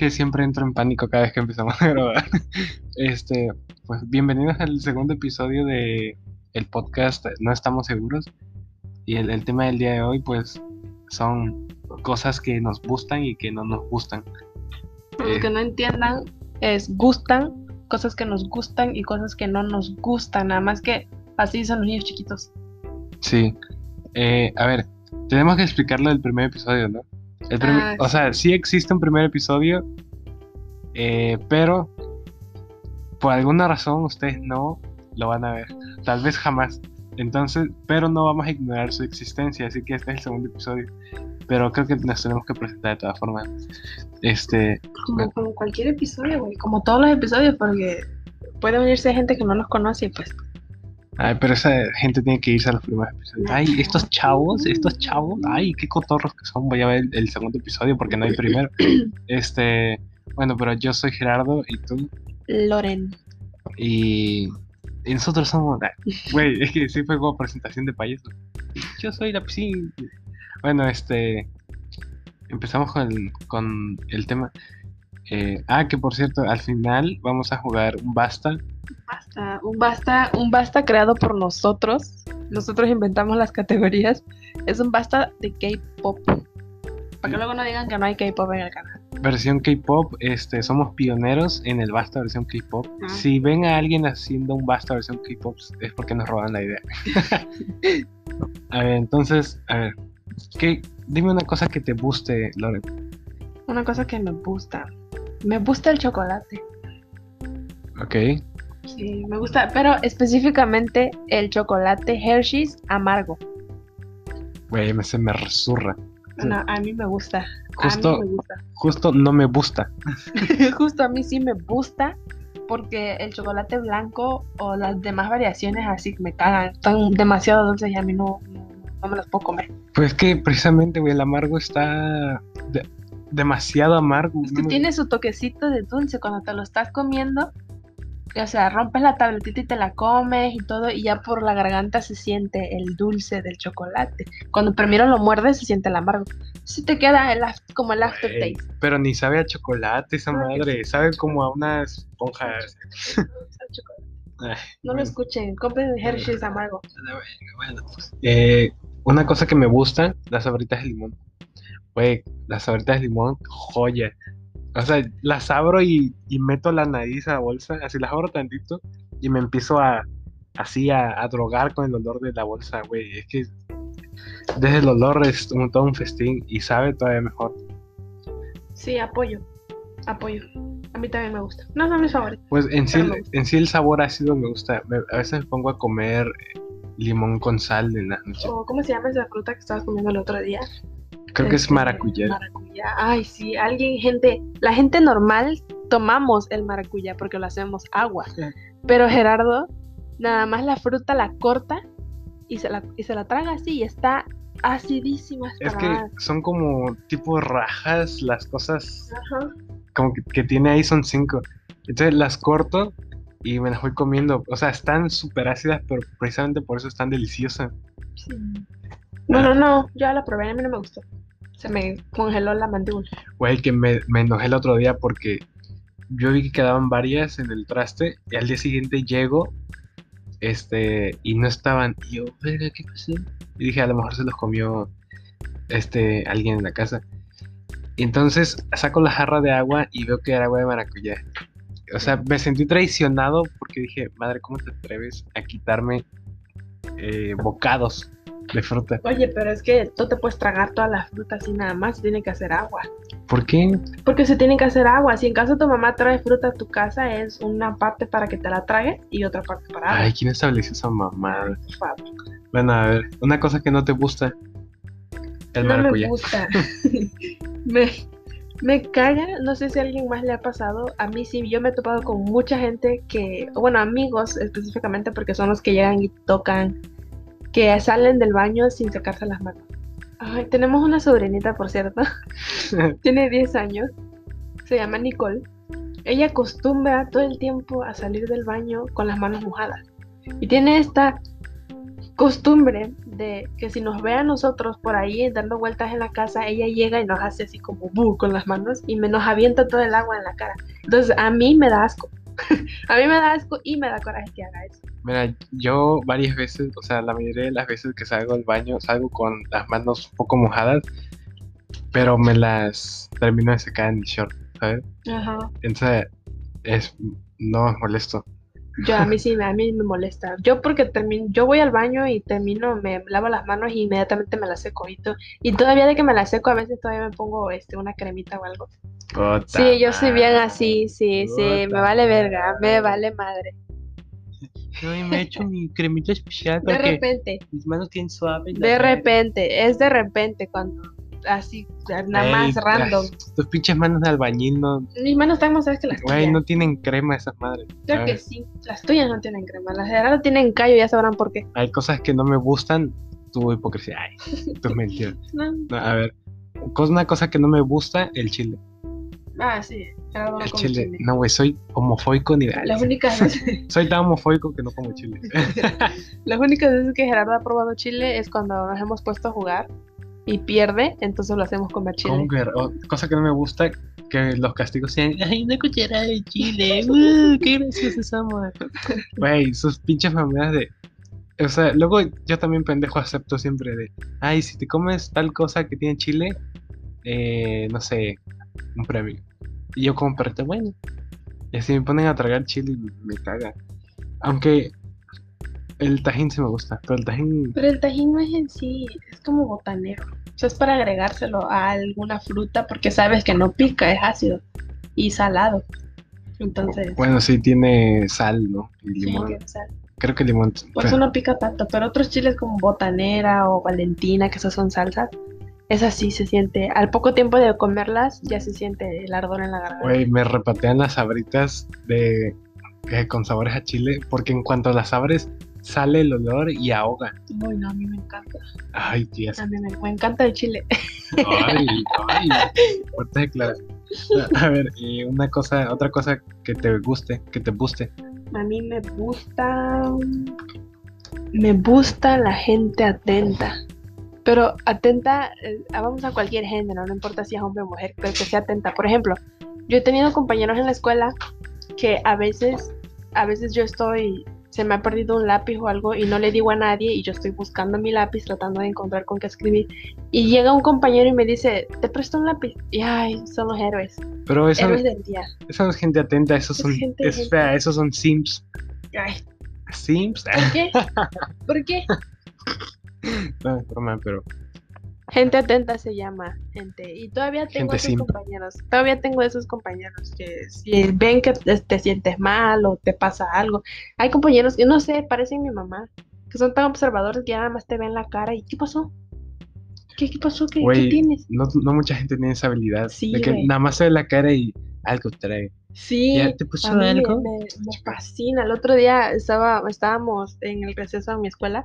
que siempre entro en pánico cada vez que empezamos a grabar. Este, pues bienvenidos al segundo episodio de el podcast No estamos seguros. Y el, el tema del día de hoy, pues, son cosas que nos gustan y que no nos gustan. Los Eh. que no entiendan, es gustan, cosas que nos gustan y cosas que no nos gustan. Nada más que así son los niños chiquitos. Sí. Eh, a ver, tenemos que explicarlo del primer episodio, ¿no? El primer- Ah, o sea, sí existe un primer episodio, eh, pero por alguna razón ustedes no lo van a ver. Tal vez jamás. Entonces, pero no vamos a ignorar su existencia, así que este es el segundo episodio. Pero creo que nos tenemos que presentar de todas formas. Este, Como, como cualquier episodio, güey. Como todos los episodios, porque puede unirse gente que no los conoce y pues. Ay, pero esa gente tiene que irse a los primeros episodios. Ay, estos chavos, estos chavos, ay, qué cotorros que son. Voy a ver el, el segundo episodio porque no hay primero. Este, bueno, pero yo soy Gerardo y tú. Loren. Y, y nosotros somos. Güey, es que sí fue como presentación de payaso. Yo soy la piscina. Bueno, este. Empezamos con el, con el tema. Eh, ah, que por cierto, al final vamos a jugar un basta. Basta, un basta, un basta creado por nosotros. Nosotros inventamos las categorías. Es un basta de K-pop. Para que luego no digan que no hay K-pop en el canal. Versión K-pop, este, somos pioneros en el basta versión K-pop. Ah. Si ven a alguien haciendo un basta versión K-pop, es porque nos roban la idea. a ver, entonces, a ver, ¿qué, dime una cosa que te guste, Lore. Una cosa que me gusta. Me gusta el chocolate. Ok. Sí, me gusta, pero específicamente el chocolate Hershey's amargo. Güey, me, se me resurra. No, a mí me gusta. Justo- A mí me gusta. Justo no me gusta. Justo a mí sí me gusta porque el chocolate blanco o las demás variaciones así me cagan. Están demasiado dulces y a mí no, no, me las puedo comer. Pues que precisamente, güey, el amargo está demasiado amargo. Es no que me- tiene su toquecito de dulce cuando te lo estás comiendo. O sea, rompes la tabletita y te la comes y todo, y ya por la garganta se siente el dulce del chocolate. Cuando primero lo muerdes, se siente el amargo. Si te queda el como el aftertaste. pero ni sabe a chocolate esa Ah, madre, sabe como a una esponja. Ay, No lo escuchen, compren Hershey's amargo. Bueno, eh, una cosa que me gusta, las sabritas de limón. Güey, las sabritas de limón, joya. O sea, las abro y, y meto la nariz a la bolsa, así las abro tantito y me empiezo a, así a, a drogar con el olor de la bolsa, güey. Es que desde el olor es un- todo un festín y sabe todavía mejor. Sí, apoyo. Apoyo. A mí también me gusta. No son mis favoritos. Pues en sí, en sí el sabor ácido me gusta. Me- a veces me pongo a comer limón con sal en la noche. ¿Cómo se llama esa fruta que estabas comiendo el otro día? Creo que es Este, maracuyá. Maracuyá. Ay, sí, alguien, gente, la gente normal tomamos el maracuyá porque lo hacemos agua. Pero Gerardo, nada más la fruta la corta y se la, y se la traga así y está acidísima. Es que son como tipo rajas, las cosas Ajá. como que, que tiene ahí son cinco. Entonces las corto y me las voy comiendo. O sea, están súper ácidas, pero precisamente por eso están deliciosas. Sí. Bueno, no, yo ya la probé, a mí no me gustó. Se me congeló la mandíbula. Güey, que me, enojé el otro día porque yo vi que quedaban varias en el traste y al día siguiente llego este y no estaban. Y yo, verga, ¿qué pasó? Y dije, a lo mejor se los comió este alguien en la casa. Y entonces saco la jarra de agua y veo que era agua de maracuyá. O sea, me sentí traicionado porque dije, madre, ¿cómo te atreves a quitarme eh, bocados de fruta? Oye, pero es que tú te puedes tragar todas las frutas y nada más, se tiene que hacer agua. ¿Por qué? Porque se tiene que hacer agua. Si en caso tu mamá trae fruta a tu casa, es una parte para que te la tragues y otra parte para agua. Ay, ¿quién estableció esa mamada? Por favor. Bueno, a ver, una cosa que no te gusta. El no me gusta. me, me caga, no sé si a alguien más le ha pasado. A mí sí, yo me he topado con mucha gente que, bueno, amigos específicamente, porque son los que llegan y tocan, que salen del baño sin secarse las manos. Ay, tenemos una sobrinita, por cierto. Tiene 10 años. Se llama Nicole. Ella acostumbra todo el tiempo a salir del baño con las manos mojadas. Y tiene esta costumbre de que si nos ve a nosotros por ahí dando vueltas en la casa, ella llega y nos hace así como bu con las manos y me nos avienta todo el agua en la cara. Entonces a mí me da asco. A mí me da asco y me da coraje que haga eso. Mira, yo varias veces, o sea, la mayoría de las veces que salgo al baño, salgo con las manos un poco mojadas, pero me las termino de secar en el short, ¿sabes? Ajá. Entonces, es, no es molesto. Yo a mí sí, a mí me molesta. Yo porque termino, yo voy al baño y termino, me lavo las manos y inmediatamente me las seco y, to- y todavía de que me las seco a veces todavía me pongo este una cremita o algo. Sí, yo soy bien así, sí, sí, me vale verga, me vale madre. No, y me he hecho mi cremita especial De para que repente, mis manos tienen suaves. de repente, es de repente cuando así, nada más random. Tus pinches manos de albañil no, Mis manos están más que las güey, tuyas. no tienen crema esas madres. Creo que sí, las tuyas no tienen crema, las de ahora tienen callo, ya sabrán por qué. Hay cosas que no me gustan, tu hipocresía, ay, tus mentiras. No. No, a ver, una cosa que no me gusta, el chile. Ah, sí, no El chile. chile. No, güey, soy homofóbico ni de Las únicas veces, Soy tan homofóbico que no como chile. las únicas veces que Gerardo ha probado chile es cuando nos hemos puesto a jugar y pierde, entonces lo hacemos comer chile. Cosa que no me gusta, que los castigos sean, ay, una cucharada de chile, uh, qué graciosos somos. Güey, sus pinches mamadas de... O sea, luego yo también pendejo acepto siempre de, ay, si te comes tal cosa que tiene chile, eh, no sé, un premio. Y yo como perrito, bueno. Y así me ponen a tragar chile y me caga. Aunque el tajín sí me gusta, pero el tajín... Pero el tajín no es en sí, es como botanero. O sea, es para agregárselo a alguna fruta porque sabes que no pica, es ácido y salado. Entonces, Bueno, sí tiene sal, ¿no? Y sí, limón. que sal. Creo que limón. Por eso no pica tanto, pero otros chiles como botanera o valentina, que esas son salsas, esas sí se siente, al poco tiempo de comerlas ya se siente el ardor en la garganta. Güey, me repatean las sabritas de eh, con sabores a chile, porque en cuanto las abres, sale el olor y ahoga. Uy, no, a mí me encanta. Ay, tías. A mí me, encanta el chile. Ay, ay. Fuerte declaración. A ver, y una cosa, otra cosa que te guste, que te guste. A mí me gusta. Me gusta la gente atenta. Pero atenta, eh, vamos a cualquier género, no importa si es hombre o mujer, pero que sea atenta. Por ejemplo, yo he tenido compañeros en la escuela que a veces, a veces yo estoy, se me ha perdido un lápiz o algo y no le digo a nadie y yo estoy buscando mi lápiz tratando de encontrar con qué escribir. Y llega un compañero y me dice, te presto un lápiz. Y ay, son los héroes, Pero eso, héroes del día. eso no es gente atenta, esos Es son, gente- es gente- fea, esos son sims. Ay, Sims. ¿por qué? ¿Por qué? No, es broma, pero Gente atenta se llama, gente. Y todavía tengo Gente esos compañeros. Todavía tengo esos compañeros que si ven que te, te sientes mal o te pasa algo. Hay compañeros que no sé, parecen mi mamá, que son tan observadores que ya nada más te ven la cara y ¿qué pasó? ¿Qué, qué pasó? ¿Qué, qué tienes? no, no mucha gente tiene esa habilidad. Sí, de que nada más se ve la cara y algo trae. Sí, ¿Ya te puso algo? Me, me fascina. El otro día estaba, estábamos en el receso en mi escuela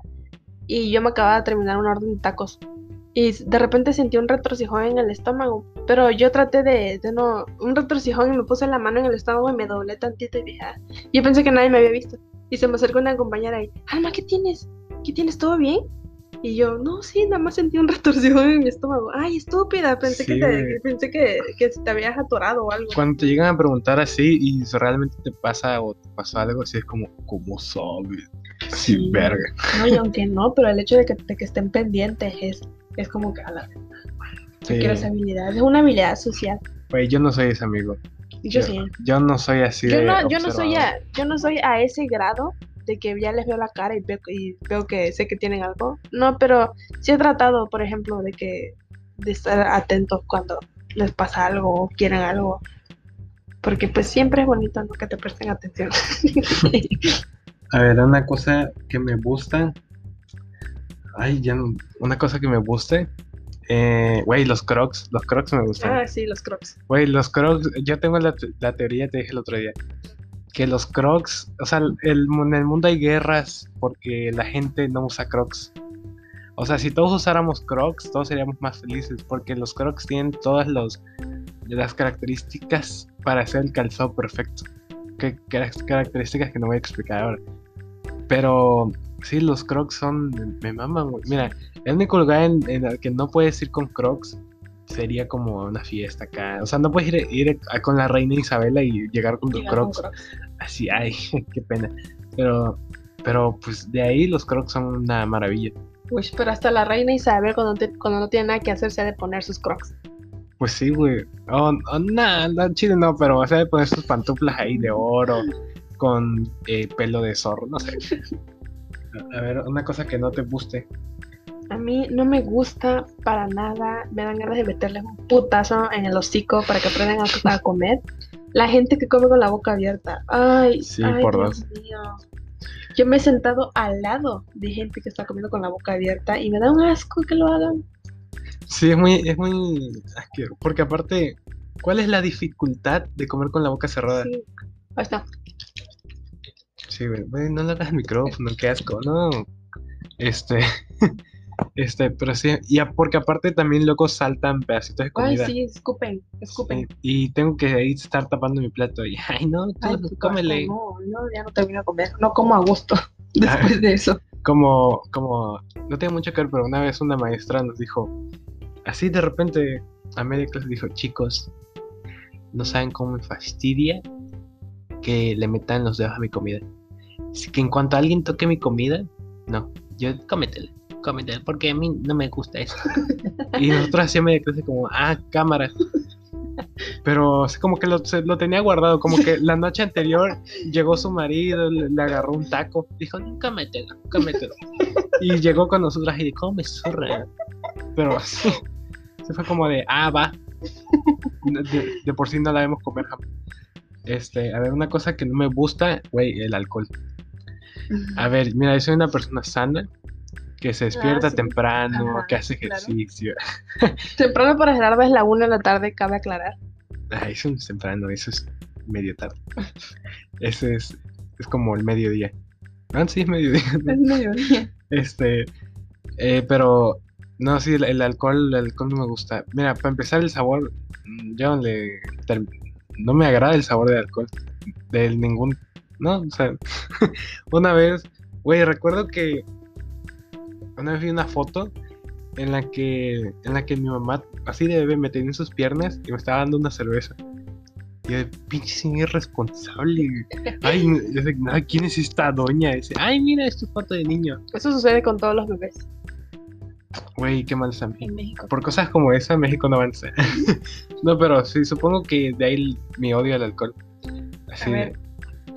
y yo me acababa de terminar un orden de tacos. Y de repente sentí un retorcijón en el estómago. Pero yo traté de, de no. Un retorcijón y me puse la mano en el estómago y me doblé tantito y dije, "Ah". Yo pensé que nadie me había visto. Y se me acercó una compañera y, Alma, ¿qué tienes? ¿Qué tienes? ¿Todo bien? Y yo, no, sí, nada más sentí un retorcijón en mi estómago. Ay, estúpida, pensé Sí, que te, pensé que, que te habías atorado o algo. Cuando te llegan a preguntar así y realmente te pasa o te pasó algo, así es como, ¿cómo sabes? Sí, Sí. verga. No, y aunque no, pero el hecho de que, de que estén pendientes es, es como que a la yo Sí. quiero esa habilidad. Es una habilidad social. Güey, yo no soy ese amigo. Yo, Yo- sí. Yo no soy así Yo de no, yo no soy a, yo no soy a ese grado de que ya les veo la cara y veo, y veo que sé que tienen algo. No, pero sí he tratado, por ejemplo, de que de estar atentos cuando les pasa algo o quieren algo. Porque pues siempre es bonito ¿no? que te presten atención. A ver, una cosa que me gusta. Ay, ya no. Una cosa que me guste. Eh, güey, los crocs. Los crocs me gustan. ah, sí, los crocs. Güey, los crocs. Yo tengo la, la teoría, te dije el otro día. Que los crocs. O sea, el, en el mundo hay guerras porque la gente no usa crocs. O sea, si todos usáramos crocs, todos seríamos más felices porque los crocs tienen todas los, las características para hacer el calzado perfecto. Que, que- características que no voy a explicar ahora. Pero Sí, los crocs son. Me maman, güey. Mira, el único lugar en, en el que no puedes ir con crocs sería como una fiesta acá. O sea, no puedes ir, ir a- con la reina Isabela y llegar con tus crocs. Crocs. Así, ay, qué pena. Pero, pero pues de ahí los crocs son una maravilla. Uy, pero hasta la reina Isabel cuando, te- cuando no tiene nada que hacer se ha de poner sus crocs. Pues sí, güey. Oh, oh, nah, no, chile no, pero sea, de poner sus pantuflas ahí de oro con eh, pelo de zorro, no sé. A- ver, una cosa que no te guste. A mí no me gusta para nada, me dan ganas de meterles un putazo en el hocico para que aprendan a, a comer. La gente que come con la boca abierta. Ay, Sí, ay, por Dios mío. Yo me he sentado al lado de gente que está comiendo con la boca abierta y me da un asco que lo hagan. Sí, es muy, es muy asqueroso. Porque aparte, ¿cuál es la dificultad de comer con la boca cerrada? Sí. Ahí está. Sí, güey, güey, no le hagas el micrófono, qué asco, no. Este, este, pero sí, y a- porque aparte también luego saltan pedacitos de Ay, comida. sí, escupen, escupen. Sí, y tengo que ahí estar tapando mi plato y, ay, no, tú Ay, cómele. No, no, ya no termino de comer. No como a gusto después de eso. Como, como, no tiene mucho que ver, pero una vez una maestra nos dijo, así de repente, a media clase dijo, chicos, no saben cómo me fastidia que le metan los dedos a mi comida. Así que en cuanto alguien toque mi comida, no, yo cómetela, cómetela, porque a mí no me gusta eso. y nosotros hacía media clase como, ah, cámara. Pero así como que lo, lo tenía guardado, como que la noche anterior llegó su marido, le, le agarró un taco, dijo, cómetelo, cómetelo. y llegó con nosotras y dijo, "Oh, me zorra. Pero así, se fue como de, ah, va. De, de por sí no la vemos comer jamás. Este, a ver, una cosa que no me gusta, güey, el alcohol. A ver, mira, yo soy una persona sana, que se despierta sí. temprano, Ajá, que hace claro. ejercicio. Temprano para Gerardo es la una de la tarde, cabe aclarar. Ay, eso no es temprano, eso es medio tarde. Ese es, es como el mediodía. Ah, sí, es mediodía. Es mediodía. Este, eh, pero no, sí, el, el alcohol, el alcohol no me gusta. Mira, para empezar el sabor, mm, yo no le no me agrada el sabor del alcohol, de ningún, no, o sea, una vez, güey, recuerdo que una vez vi una foto en la que, en la que mi mamá, así de bebé, me tenía en sus piernas y me estaba dando una cerveza. Y yo de pinche irresponsable. Ay, yo de, "Ay, ¿quién es esta doña? Dice, ay, mira, es tu foto de niño. Eso sucede con todos los bebés Güey, qué mal también. en México. Por cosas como esa, México no avanza. no, pero sí, supongo que de ahí mi odio al alcohol. Así A ver,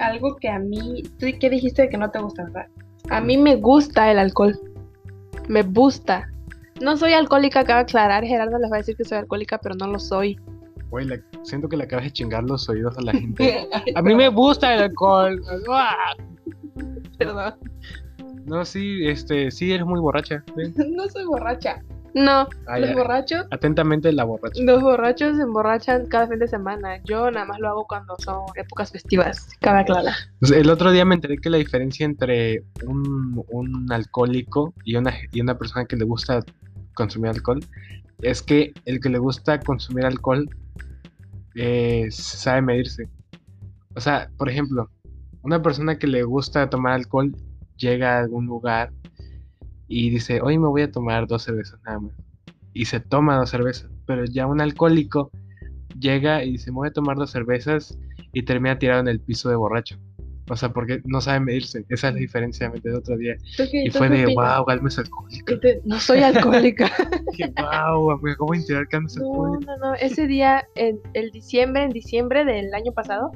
algo que a mí, ¿tú qué dijiste de que no te gusta, verdad? A mí me gusta el alcohol. Me gusta. No soy alcohólica, cabe aclarar. Gerardo les va a decir que soy alcohólica, pero no lo soy. güey, siento que le acabas de chingar los oídos a la gente. A mí me gusta el alcohol. Perdón. No, sí, este, sí, eres muy borracha. sí. No soy borracha. No, los borrachos, Atentamente la borracha. los borrachos se emborrachan cada fin de semana. Yo nada más lo hago cuando son épocas festivas, cabe aclarar. Pues, el otro día me enteré que la diferencia entre un, un alcohólico y una, y una persona que le gusta consumir alcohol es que el que le gusta consumir alcohol eh, sabe medirse. O sea, por ejemplo, una persona que le gusta tomar alcohol llega a algún lugar y dice, hoy me voy a tomar dos cervezas nada más. Y se toma dos cervezas. Pero ya un alcohólico llega y dice, me voy a tomar dos cervezas y termina tirado en el piso de borracho. O sea, porque no sabe medirse. Esa es la diferencia, me enteré el otro día. ¿Tú qué- Y fue de, wow, Galma es alcohólica. Te- No soy alcohólica. Dije, wow, enterar que Galma es No, alcohólica. no, no. Ese día, en el diciembre, en diciembre del año pasado,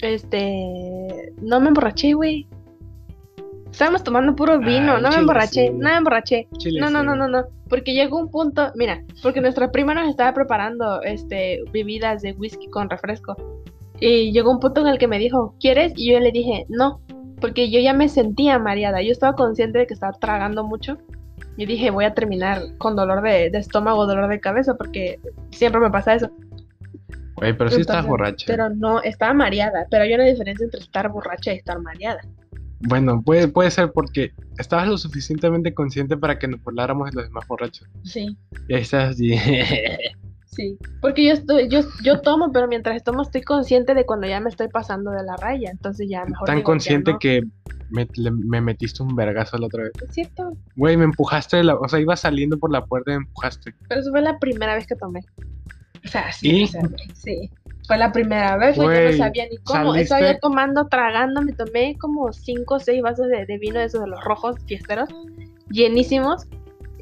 este, no me emborraché, güey. Estábamos tomando puro vino, Ay, no me emborraché, sí. no me emborraché. Chile, No, no, no, no, no, porque llegó un punto, mira, porque nuestra prima nos estaba preparando, este, bebidas de whisky con refresco. Y llegó un punto en el que me dijo, ¿quieres? Y yo le dije, no, porque yo ya me sentía mareada, yo estaba consciente de que estaba tragando mucho. Y dije, voy a terminar con dolor de, de estómago, dolor de cabeza, porque siempre me pasa eso. Güey, pero sí estás borracha. Pero no, estaba mareada, pero hay una diferencia entre estar borracha y estar mareada. Bueno, puede, puede ser porque estabas lo suficientemente consciente para que nos burláramos de los demás borrachos. Sí, Y ahí estás así. sí. Porque yo estoy, yo, yo tomo, pero mientras tomo estoy consciente de cuando ya me estoy pasando de la raya. Entonces ya mejor tan digo, consciente no. que me, le- me metiste un vergazo la otra vez. ¿Es cierto? Güey, me empujaste, la- o sea, iba saliendo por la puerta y me empujaste. Pero eso fue la primera vez que tomé. O sea, sí, ¿Y? o sea, sí. Fue la primera vez, pues yo no sabía ni cómo. saliste- Estaba yo tomando, tragando, me tomé como 5 o 6 vasos de, de vino de esos de los rojos fiesteros, llenísimos.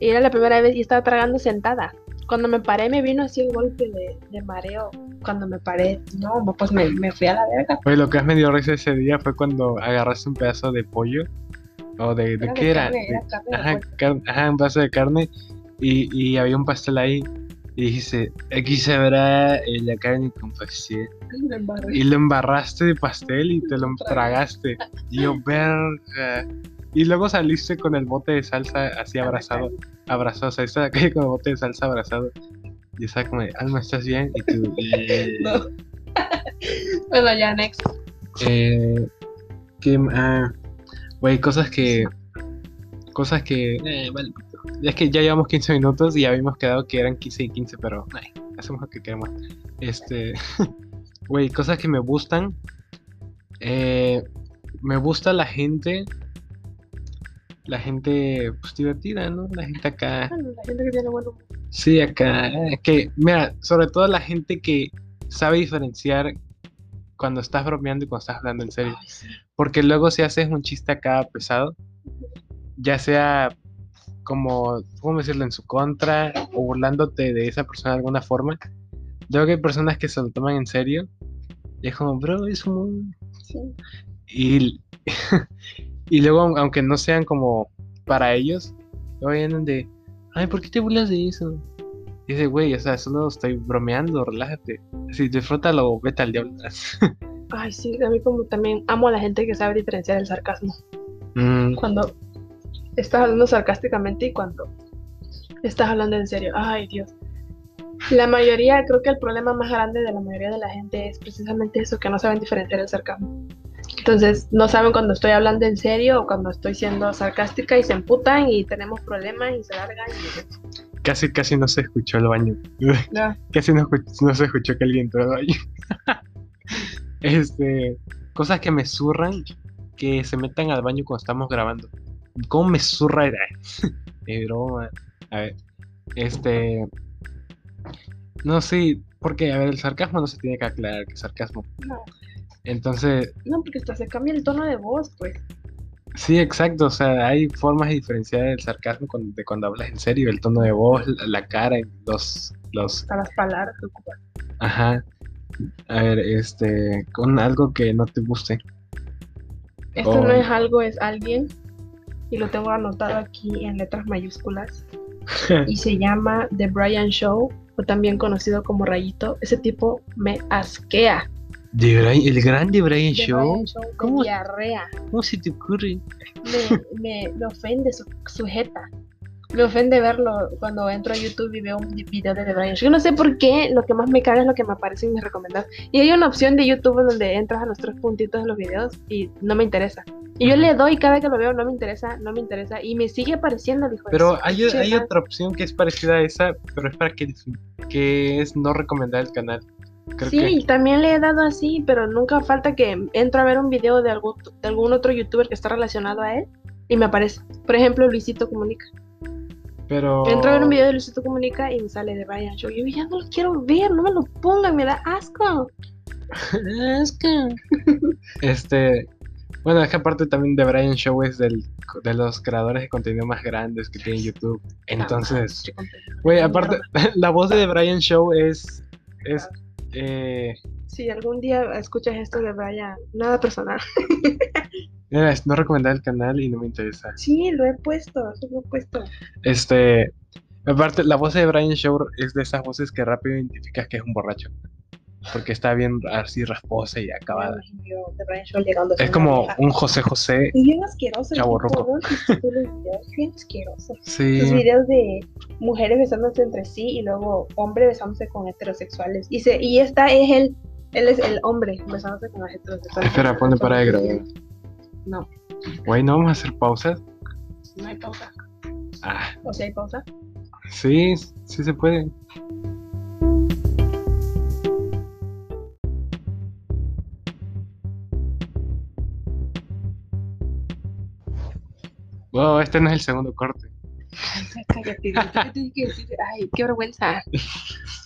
Y era la primera vez y estaba tragando sentada. Cuando me paré me vino así el golpe de, de mareo. Cuando me paré, no, pues me, me fui a la verga. Güey, lo que más me dio risa ese día fue cuando agarraste un pedazo de pollo. ¿O de, de Era qué de era? carne, era carne ajá, car- ajá, un pedazo de carne. Y, y había un pastel ahí. Y dijiste, aquí se verá eh, la carne con pastel. Y lo embarraste de pastel y te lo tragaste. Y yo, verga. Y luego saliste con el bote de salsa así abrazado. Abrazado, o sea, estaba acá con el bote de salsa abrazado. Y estaba como, de, Alma, ¿estás bien? Y tú, "Eh". No. bueno, ya, next. Eh, que, ah, güey, cosas que. Cosas que. Eh, vale. Es que ya llevamos 15 minutos y habíamos quedado que eran 15 y 15, pero. ay, hacemos lo que queremos. Este. Güey, cosas que me gustan. Eh, me gusta la gente. La gente, pues divertida, ¿no? La gente acá. Bueno, la gente que tiene buen humor. Sí, acá. eh, Que, mira, sobre todo la gente que sabe diferenciar cuando estás bromeando y cuando estás hablando en serio. Ay, sí. Porque luego si haces un chiste acá pesado, ya sea como, ¿cómo decirlo?, en su contra o burlándote de esa persona de alguna forma, luego que hay personas que se lo toman en serio y es como, bro, es un... Sí. Y, y luego, aun- aunque no sean como para ellos, luego vienen de, ay, ¿por qué te burlas de eso? Y dice, güey, o sea, solo estoy bromeando, relájate. Si disfrútalo, vete al diablo. Ay, sí, a mí como también amo a la gente que sabe diferenciar el sarcasmo. Mm, Cuando estás hablando sarcásticamente y cuando estás hablando en serio. Ay, Dios. La mayoría, creo que el problema más grande de la mayoría de la gente es precisamente eso, que no saben diferenciar el sarcasmo. Entonces, no saben cuando estoy hablando en serio o cuando estoy siendo sarcástica y se emputan y tenemos problemas y se largan. y- casi, casi no se escuchó el baño. No. Casi no, se escuchó que alguien entró al baño. este, cosas que me zurran, que se metan al baño cuando estamos grabando. ¿Cómo me zurra? Es broma. A ver, este, no sé, porque, a ver, el sarcasmo no se tiene que aclarar que es sarcasmo. No, Entonces, no, porque hasta se cambia el tono de voz, pues. sí, exacto, o sea, hay formas de diferenciar el sarcasmo de cuando hablas en serio, el tono de voz, la, la cara, los, los Hasta las palabras que. Ajá. A ver, este, con algo que no te guste. Esto no es algo, es alguien. Y lo tengo anotado aquí en letras mayúsculas. y se llama The Brian Show, o también conocido como Rayito. Ese tipo me asquea. De Brian- el grande Brian The Show. Brian Show de ¿Cómo? diarrea. ¿Cómo se te ocurre? Me, me, me ofende su, su jeta. Me ofende verlo cuando entro a YouTube y veo un video de The Brian. Yo no sé por qué, lo que más me caga es lo que me aparece en mis recomendados. Y hay una opción de YouTube donde entras a los tres puntitos de los videos y no me interesa. Y yo le doy cada que lo veo, no me interesa, no me interesa. Y me sigue apareciendo de Pero hay, hay otra opción que es parecida a esa, pero es para que, que es no recomendar el canal. Creo Sí, también le he dado así, pero nunca falta que entro a ver un video de algún, de algún otro youtuber que está relacionado a él y me aparece. Por ejemplo, Luisito Comunica. Pero... Entro a ver un video de Luisito Comunica y me sale de Brian Show. Yo ya no lo quiero ver, no me lo pongan, me da asco. Este, bueno, es que aparte también de Brian Show es del, de los creadores de contenido más grandes que tiene YouTube. Entonces, güey, aparte, la voz de Brian Show es, es, eh, Si algún día escuchas esto de Brian, nada personal. no recomendar el canal y no me interesa. Sí, lo he puesto, lo he puesto. Este, aparte, la voz de Brian Shaw es de esas voces que rápido identificas que es un borracho. Porque está bien así rasposa y acabada. Es como un José José. Es bien asqueroso. videos, bien asqueroso. Sí. Sus videos de mujeres besándose entre sí y luego hombre besándose con heterosexuales. Y, se, y esta es el, él es el hombre besándose con las heterosexuales. Espera, ponle para de grabar. No, Güey, ¿no vamos a hacer pausas? no hay pausa. Ah, O sea, hay pausa. sí, sí se puede. Wow, este no es el segundo corte. Ay, ya cállate. ya te dije que decir, Ay, qué vergüenza.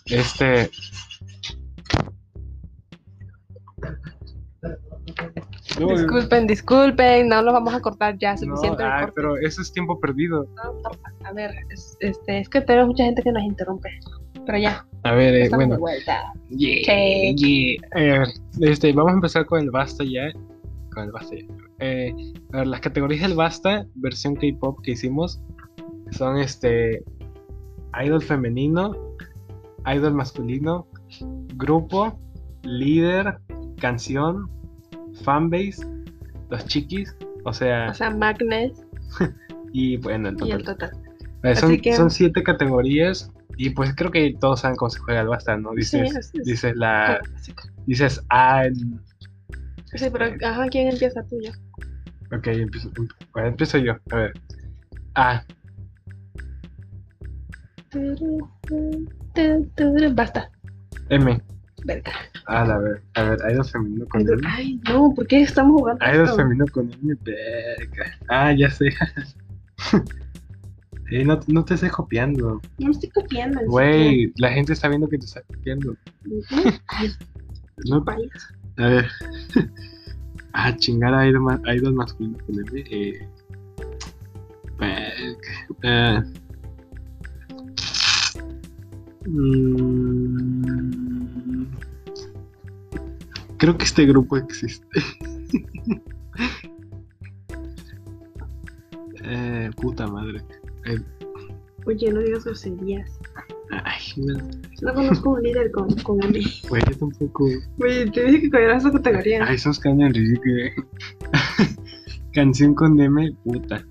Este. No, Disculpen, disculpen, no lo vamos a cortar ya, no, suficiente. el ay, corte. pero eso es tiempo perdido. No, no, a ver, es, este, es que tenemos mucha gente que nos interrumpe. Pero ya, A ver, eh, de bueno. vuelta. Yeah. A ver, este, vamos a empezar con el basta ya. Con el basta. Eh, a ver, las categorías del basta, versión K-pop que hicimos, son este. Idol femenino, idol masculino, grupo, líder, canción, fanbase, los chiquis, o sea, O sea, Magnes y bueno, el y el total. Eh, son, así que- son siete categorías y pues creo que todos saben cómo se juega el basta, ¿no? Dices, Sí, dices la, dices ah, en- Sí, pero, ajá, ¿quién empieza tú yo? Ok, empiezo, em- bueno, empiezo yo. A ver. A, Basta. M. Verga. A la ver. A ver, Idol femenino con M. Ay, no, ¿por qué estamos jugando? Idol esto? femenino con M. Verga. Ah, ya sé. Eh, no, no te estés copiando. No me estoy copiando. Güey, la gente está viendo que te estás copiando. Ay, No. A ver. Ah, chingar a Idol, ma- idol masculino con M. Eh. Ah. Mm, Creo que este grupo existe. Eh, puta madre. Eh, Oye, no digas groserías. Ay, no, No conozco un líder con, con M. güey, yo tampoco. Oye, te dije que cogieras esa categoría. Ay, esos cañan ridículos. Canción con M, puta.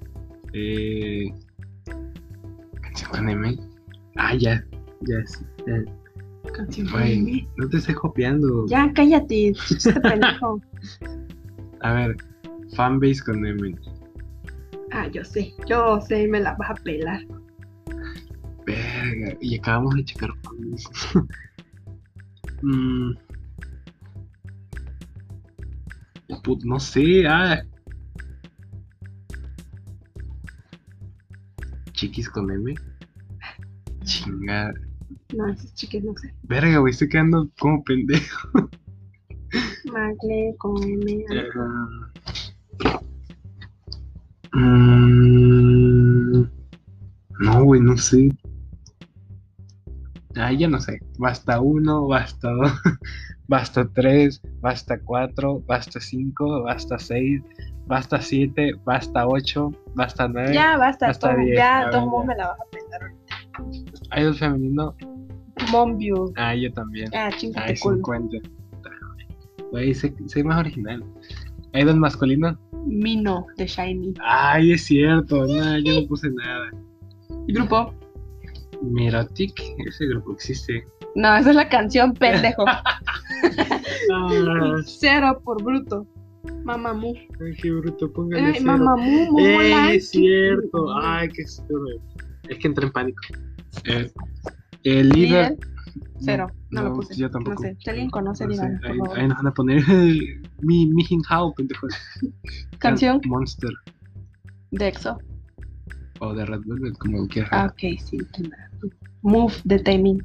Eh, canción con M. Ah, ya. Ya, sí, ya. Canción con Güey, M. no te estés copiando. Ya, cállate, este pendejo. A ver, fanbase con M. Ah, yo sé, yo sé, me la vas a pelar. Y acabamos de checar. Mm. Put- no sé, ah. Chiquis con M. Chingada. No, esos chiques no sé. Verga, güey, estoy quedando como pendejo. Magle con M. Mm, No, güey, no sé. Ah, ya no sé. Basta uno, basta dos, basta tres, basta cuatro, basta cinco, basta seis, basta siete, basta ocho, basta nueve. Ya, basta, Hasta todo, diez, ya, ya. me la vas a pelar. Idol femenino. Monview. Ah, yo también. Ah, chingate Ay, culo. 50. Güey, sé, sé más original. Idol masculino. Mino de Shiny. Ay, es cierto. No, yo no puse nada. Grupo. Mirotic, ese grupo existe. No, esa es la canción, pendejo. Cero por bruto. Mamamoo. ay, qué bruto, póngale Ay, cero. Momo Eh, es cierto. Ay, qué estúpido. Es que entré en pánico. Eh, el líder. Líder. Cero. No, lo puse. Yo tampoco. No sé. Si alguien conoce, No por ahí, nos van a poner mi, mi Hao, pendejos. Canción Monster. de EXO. O de Red Velvet, como quieras. Ah, ok, sí. tendrá. Move de Taemin.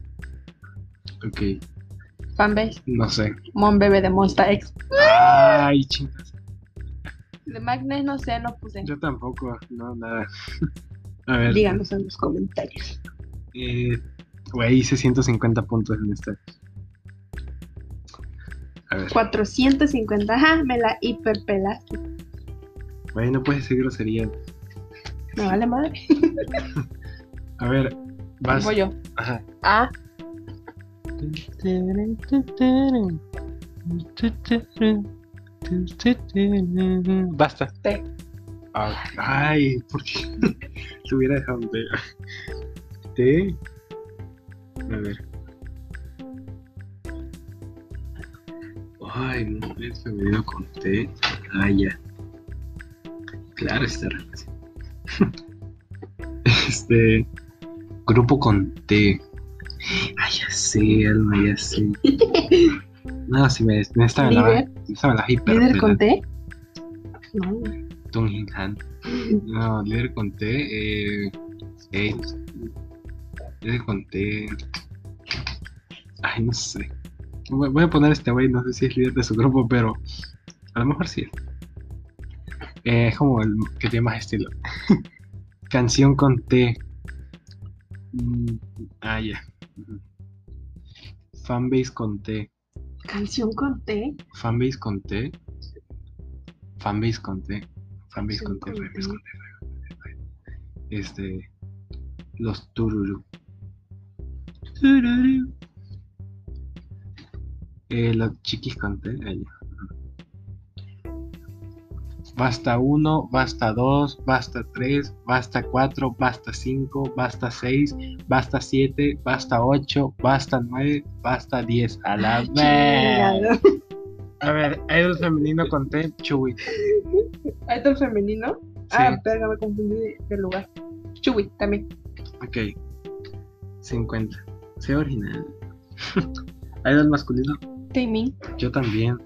Ok, Fanbase. no sé. Mon Bebé de Monsta X. Ay, chingas. De Magnes no sé, no puse. Yo tampoco, no, nada. A ver. Díganos en los comentarios. Eh, güey, hice 150 puntos en esta. A ver, 450. Ajá, me la hiperpelaste. güey, no puedes decir grosería. Me vale madre. A ver, vas. Voy yo. Ajá. A. Basta. T. Ah, Ay, ¿por qué? Te hubiera dejado un T. A ver. Ay, no, es femenino con T. Ah, ya. Claro, está relación. Este. Grupo con T. Ay, ya sé, Alma, ya sé. No, si me, me esta me la Líder. esta me la va a ¿Líder con. T? No. No, líder con T. Eh, eh, líder con T. Ay, no sé. Voy voy a poner este güey, no sé si es líder de su grupo, pero a lo mejor sí. Eh, es como el que tiene más estilo. Canción con T. Mm, ah, ya. Fanbase con T. Canción con T. Fanbase con T. Fanbase con T. Fanbase con T. Fanbase con. Este. Los Tururu. Tururu. Eh, los chiquis con T. ahí. Basta 1, basta 2, basta 3, basta 4, basta 5, basta 6, basta 7, basta 8, basta 9, basta 10. A la vez. A ver, idol femenino con T, Chewy. ¿Idol femenino? Sí. Ah, verga, me confundí de, lugar. Chewy, también. Ok. 50. Sea original. idol masculino, Timing. yo también.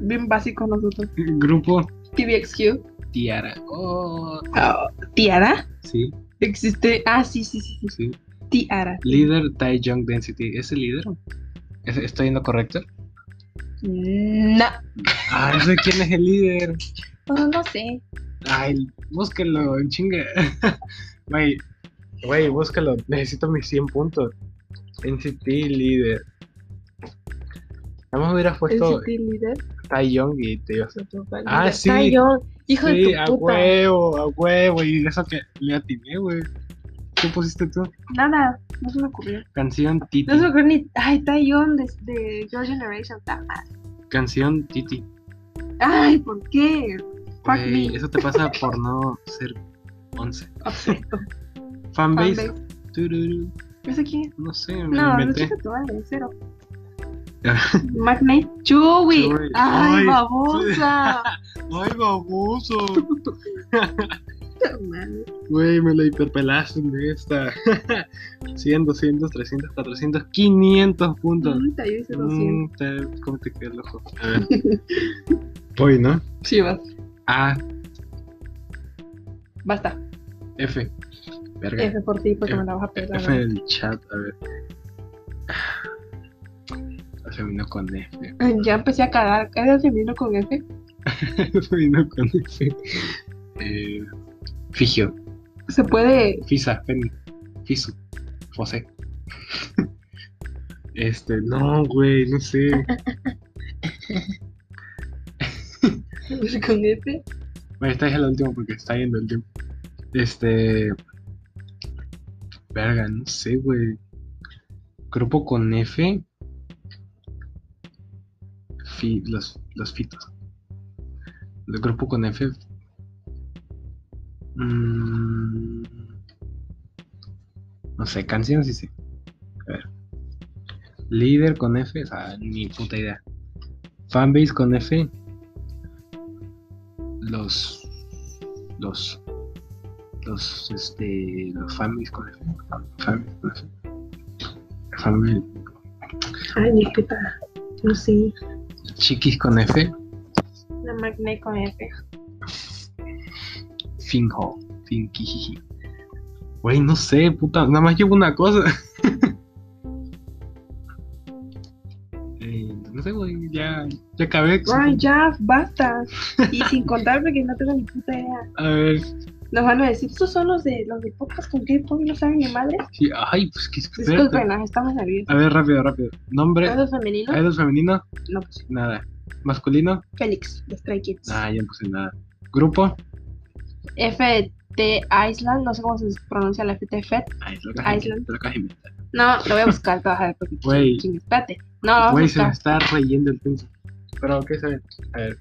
Bien básico nosotros. Grupo, TVXQ. Tiara. Oh, Ah, ¿Tiara? sí, Existe. Ah, sí, sí, sí. sí. Tiara. Líder, Taeyong Density. ¿Es el líder? ¿Es- ¿Estoy yendo correcto? No. Ah, no sé quién es el líder. No, no sé. Ay, búsquelo, chinga. Güey, güey, búscalo. Necesito mis 100 puntos. NCT líder. Vamos a hubiera El puesto Leader. Taeyong y te ibas a... Ah, sí. Taeyong, hijo Sí, de a tu puta. huevo, a huevo. Y eso que le atiné, güey. ¿Qué pusiste tú? Nada, no se me ocurrió. Canción Titi. No se me ocurrió ni. Ay, Taeyong de, de Girl Generation. ta madre. Canción Titi. Ay, ¿por qué? Fuck me. eso te pasa por no ser 11. Objeto. Fanbase. No sé quién. No sé, me No, no inventé. tu madre, cero. Magnate. Chewy. Chewy. Ay, Ay, babosa. ¡Ay, baboso! Güey, me la hiperpelaste de esta. 100, 200, 300, 400, 500 puntos. Puta, yo hice 200. Mm, te- ¿Cómo te queda el ojo? A ver. Voy, ¿no? Chivas. A, Basta. F. Verga. F por ti, porque F- me la vas a pegar. F en el chat, a ver. F vino con F. Ya empecé a cagar. ¿Eres femenino con F? Vino con F. Eh, Figio. Se puede. Fisa, Feni, Fisu, José. Este, no, güey, no sé. con F. Bueno, esta es la última porque está yendo el tiempo. Este. Verga, no sé, güey. Grupo con F. Fi- los, los fitos. El grupo con F. Mm, no sé, canción sí sé. A ver. Líder con F, o sea, ni puta idea. Fanbase con F. Los. Los. Los. Este. Los fanbase con F. Fanbase con F. Fanbase. Ay, mi puta. No sé. Chiquis con F. La Magnate con F. Finho. Finkijiji. Güey, no sé, puta. Nada más llevo una cosa. Eh, no sé, güey. Ya. Ya acabé. Ay, ya, basta. Y sin contar porque no tengo ni puta idea. A ver. Nos van a decir, estos son los de los de podcast con K-pop y no saben ni madre. sí, ay, pues qué experto. Disculpen, estamos nerviosos. A ver, rápido, rápido. Nombre. ¿Todo femenino? Idol femenino. No puse. Nada. Masculino. Félix, de Stray Kids. Ah, ya no puse nada. Grupo. FT Island, no sé cómo se pronuncia la FT FET. Island. te lo acabas de inventar. No, lo voy a buscar, te vas a ver porque Güey. espérate. No, Güey, se me está reyendo el punto. Pero, ¿qué saben? A ver.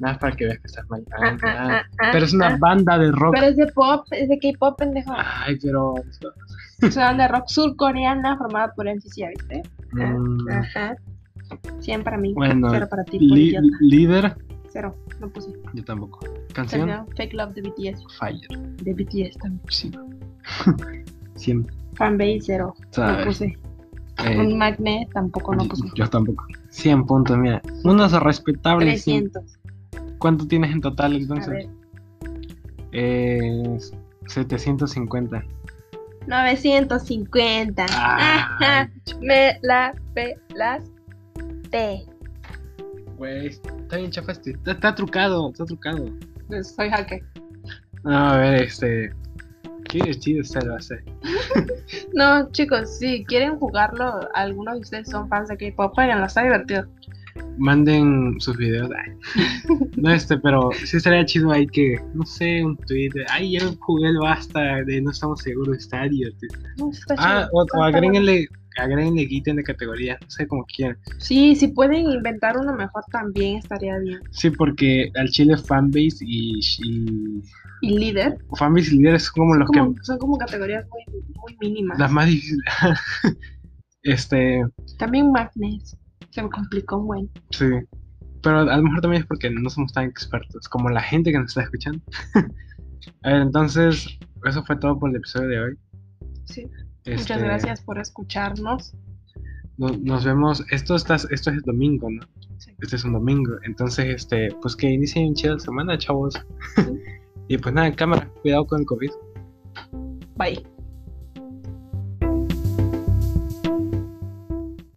Nada más para que veas que estás mal. Ah, Ah, ah, ah. ah, Pero es una ah. banda de rock. Pero es de pop, es de K-pop, pendejo. Ay, pero. Es una banda de rock surcoreana formada por MCC, ¿ya viste? mm, Ajá. 100 para mí. Bueno, Cero para ti, li- idiota. líder. Cero, no puse. Yo tampoco. Canción. Canción Fake Love de BTS. Fire. De BTS también. Sí. Siempre. Fanbase cero. No ¿Sabes? puse. Eh, Un Magnet tampoco no puse. yo tampoco. 100 puntos, mira. Unos respetables. 100. 300. ¿Cuánto tienes en total A entonces? ver, Eh, 750. 950. Ah, Ajá, Me la pelaste. Güey, está bien chafa este. Está, está trucado, está trucado. Pues soy jaque. No, a ver, este. Qué divertido está el base. No, chicos, si quieren jugarlo, algunos de ustedes son fans de K-pop, jueguenlo, está divertido. Manden sus videos. No, este, pero sí estaría chido ahí que, no sé, un tweet. de, Ay, yo jugué el basta de no estamos seguros, está divertido. No, está Ah, chido, o, o agréguenle, agréguenle ítem de categoría, no sé como quieran. Sí, si pueden inventar uno mejor también estaría bien. Sí, porque al chile fanbase y, y Y líder, fanbase y líderes son como los como- que son como categorías muy, muy mínimas. las más difíciles. este, También Magnes, se me complicó un buen. sí. Pero a lo mejor también es porque no somos tan expertos como la gente que nos está escuchando. a ver, entonces, eso fue todo por el episodio de hoy. Sí. Este, Muchas gracias por escucharnos. no- nos vemos. Esto, está, esto es domingo, ¿no? Sí. Este es un domingo. Entonces, este, pues que inicien chida semana, chavos. y pues nada, cámara, cuidado con el COVID. Bye.